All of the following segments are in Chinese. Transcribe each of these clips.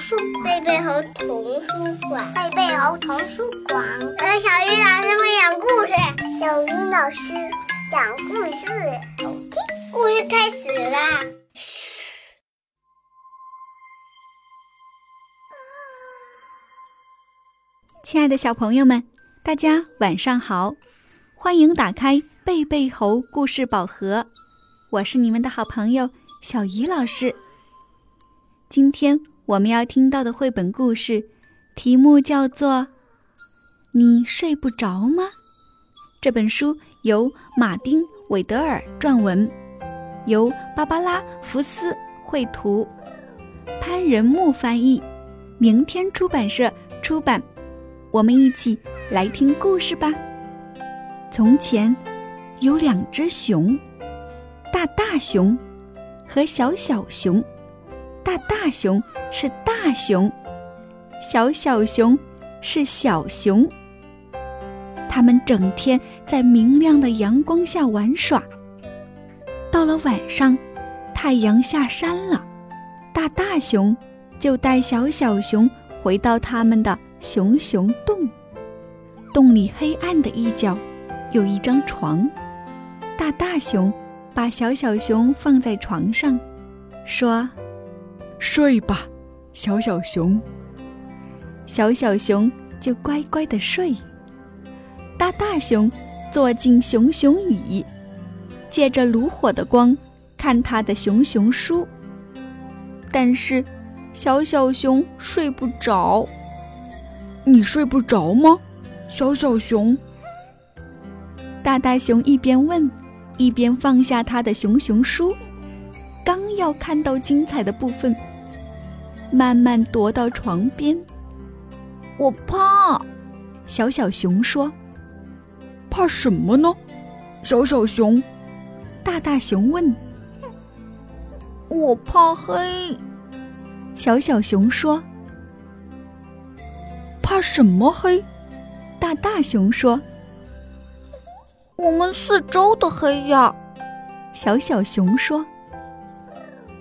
书贝贝猴童书馆，贝贝猴童书馆。我是小鱼老师会讲故事，小鱼老师讲故事，好听。故事开始啦！亲爱的小朋友们，大家晚上好，欢迎打开贝贝猴故事宝盒，我是你们的好朋友小鱼老师。今天我们要听到的绘本故事，题目叫做《你睡不着吗》。这本书由马丁·韦德尔撰文，由芭芭拉·福斯绘图，潘仁木翻译，明天出版社出版。我们一起来听故事吧。从前有两只熊，大大熊和小小熊。大大熊是大熊，小小熊是小熊。他们整天在明亮的阳光下玩耍。到了晚上，太阳下山了，大大熊就带小小熊回到他们的熊熊洞。洞里黑暗的一角有一张床，大大熊把小小熊放在床上，说。睡吧，小小熊。小小熊就乖乖的睡。大大熊坐进熊熊椅，借着炉火的光看他的熊熊书。但是，小小熊睡不着。你睡不着吗，小小熊？大大熊一边问，一边放下他的熊熊书，刚要看到精彩的部分。慢慢踱到床边，我怕。小小熊说：“怕什么呢？”小小熊。大大熊问：“我怕黑。”小小熊说：“怕什么黑？”大大熊说：“我们四周的黑呀。”小小熊说：“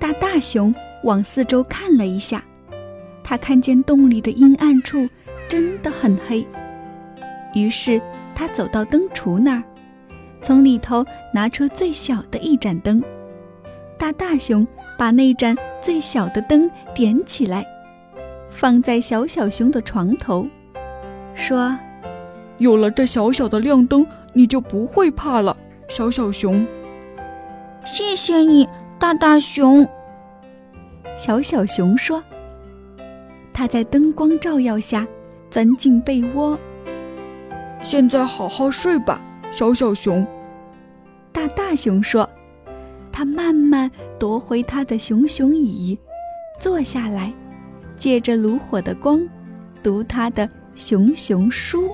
大大熊。”往四周看了一下，他看见洞里的阴暗处真的很黑。于是他走到灯橱那儿，从里头拿出最小的一盏灯。大大熊把那盏最小的灯点起来，放在小小熊的床头，说：“有了这小小的亮灯，你就不会怕了，小小熊。”谢谢你，大大熊。小小熊说：“它在灯光照耀下钻进被窝。现在好好睡吧，小小熊。”大大熊说：“他慢慢夺回他的熊熊椅，坐下来，借着炉火的光，读他的熊熊书。”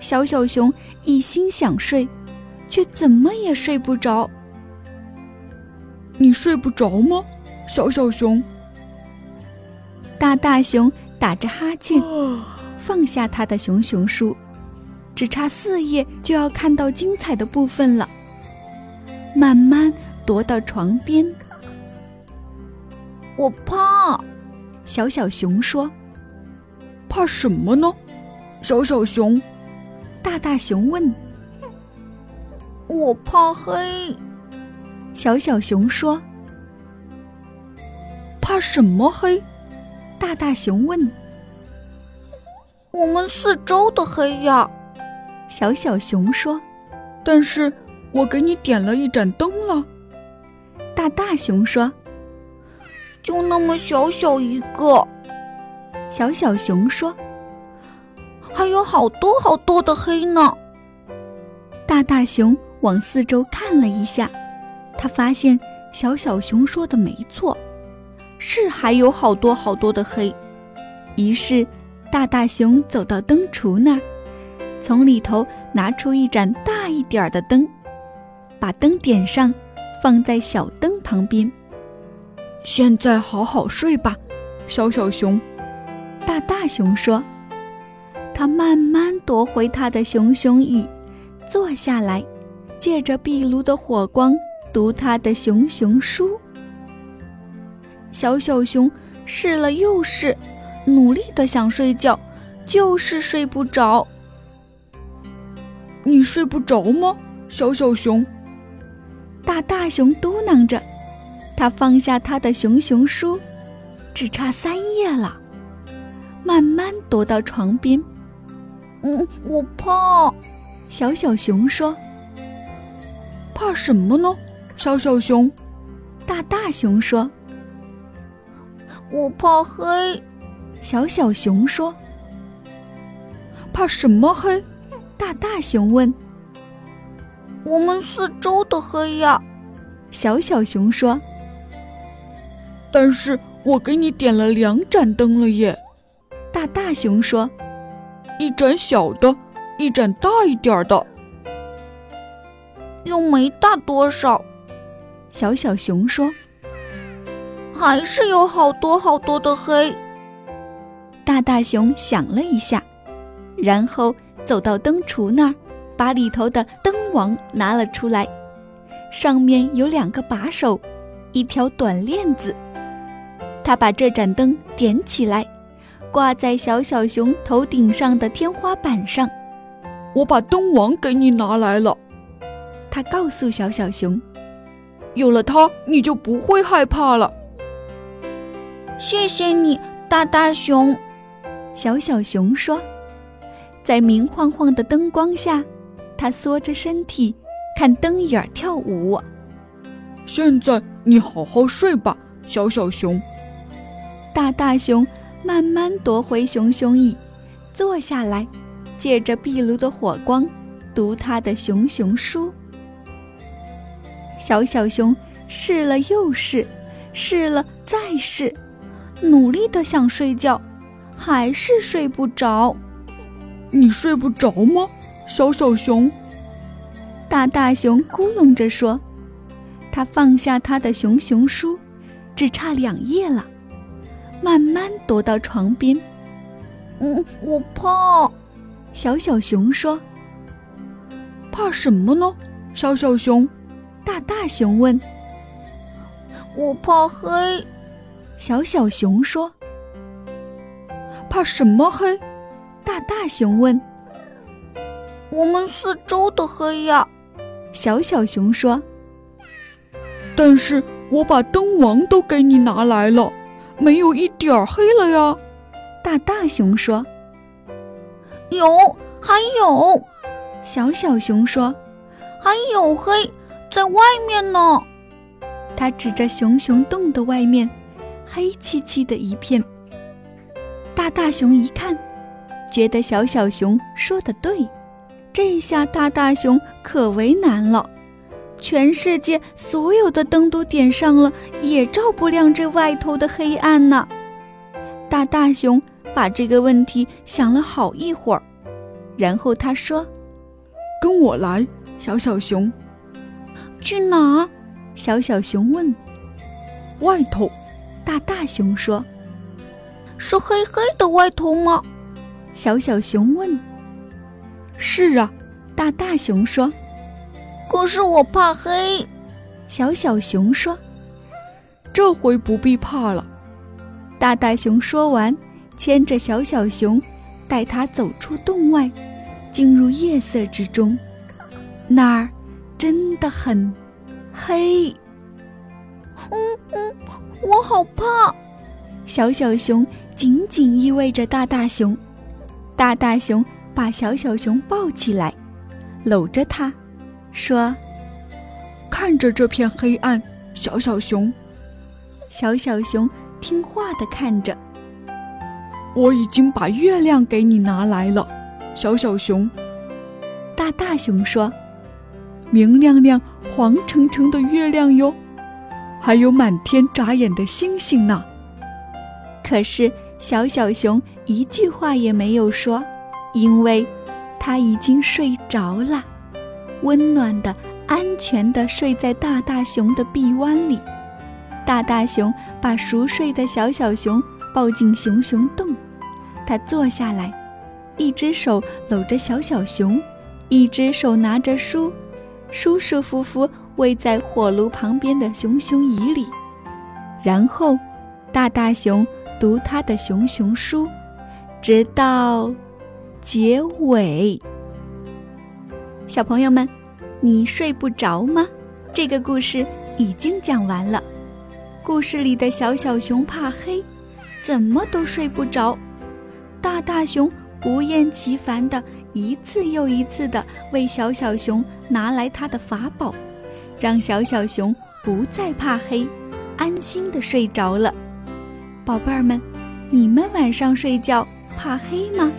小小熊一心想睡，却怎么也睡不着。你睡不着吗，小小熊？大大熊打着哈欠，放下他的熊熊书，只差四页就要看到精彩的部分了。慢慢踱到床边，我怕。小小熊说：“怕什么呢？”小小熊。大大熊问：“我怕黑。”小小熊说：“怕什么黑？”大大熊问。“我们四周的黑呀。”小小熊说。“但是我给你点了一盏灯了。”大大熊说。“就那么小小一个。”小小熊说。“还有好多好多的黑呢。”大大熊往四周看了一下。他发现小小熊说的没错，是还有好多好多的黑。于是，大大熊走到灯橱那儿，从里头拿出一盏大一点儿的灯，把灯点上，放在小灯旁边。现在好好睡吧，小小熊。大大熊说。他慢慢夺回他的熊熊椅，坐下来，借着壁炉的火光。读他的熊熊书，小小熊试了又试，努力的想睡觉，就是睡不着。你睡不着吗，小小熊？大大熊嘟囔着，他放下他的熊熊书，只差三页了，慢慢踱到床边。嗯，我怕。小小熊说：“怕什么呢？”小小熊。大大熊说：“我怕黑。”小小熊说：“怕什么黑？”大大熊问。“我们四周的黑呀。”小小熊说。“但是我给你点了两盏灯了耶。”大大熊说。“一盏小的，一盏大一点的。”又没大多少。小小熊说：“还是有好多好多的黑。”大大熊想了一下，然后走到灯橱那儿，把里头的灯王拿了出来，上面有两个把手，一条短链子。他把这盏灯点起来，挂在小小熊头顶上的天花板上。我把灯王给你拿来了，他告诉小小熊。有了它，你就不会害怕了。谢谢你，大大熊。小小熊说：“在明晃晃的灯光下，它缩着身体看灯影儿跳舞。”现在你好好睡吧，小小熊。大大熊慢慢夺回熊熊椅，坐下来，借着壁炉的火光，读他的熊熊书。小小熊试了又试，试了再试，努力的想睡觉，还是睡不着。你睡不着吗，小小熊？大大熊咕哝着说：“他放下他的熊熊书，只差两页了，慢慢踱到床边。”嗯，我怕。小小熊说：“怕什么呢，小小熊？”大大熊问：“我怕黑。”小小熊说：“怕什么黑？”大大熊问：“我们四周的黑呀。”小小熊说：“但是我把灯王都给你拿来了，没有一点儿黑了呀。”大大熊说：“有，还有。”小小熊说：“还有黑。”在外面呢，他指着熊熊洞的外面，黑漆漆的一片。大大熊一看，觉得小小熊说的对，这下大大熊可为难了。全世界所有的灯都点上了，也照不亮这外头的黑暗呢。大大熊把这个问题想了好一会儿，然后他说：“跟我来，小小熊。”去哪儿？小小熊问。外头，大大熊说：“是黑黑的外头吗？”小小熊问。“是啊。”大大熊说。“可是我怕黑。”小小熊说。“这回不必怕了。”大大熊说完，牵着小小熊，带它走出洞外，进入夜色之中。那儿。真的很黑，嗯嗯，我好怕。小小熊紧紧依偎着大大熊，大大熊把小小熊抱起来，搂着它，说：“看着这片黑暗，小小熊。”小小熊听话的看着。我已经把月亮给你拿来了，小小熊。大大熊说。明亮亮、黄澄澄的月亮哟，还有满天眨眼的星星呢。可是小小熊一句话也没有说，因为它已经睡着了，温暖的、安全的睡在大大熊的臂弯里。大大熊把熟睡的小小熊抱进熊熊洞，他坐下来，一只手搂着小小熊，一只手拿着书。舒舒服服偎在火炉旁边的熊熊椅里，然后大大熊读他的熊熊书，直到结尾。小朋友们，你睡不着吗？这个故事已经讲完了。故事里的小小熊怕黑，怎么都睡不着。大大熊不厌其烦的一次又一次的为小小熊拿来他的法宝，让小小熊不再怕黑，安心的睡着了。宝贝儿们，你们晚上睡觉怕黑吗？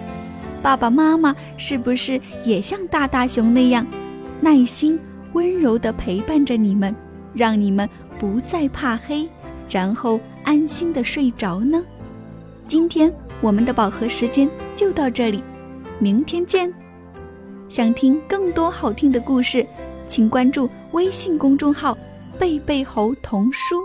爸爸妈妈是不是也像大大熊那样，耐心温柔地陪伴着你们，让你们不再怕黑，然后安心地睡着呢？今天我们的宝盒时间就到这里，明天见。想听更多好听的故事，请关注微信公众号“贝贝猴童书”。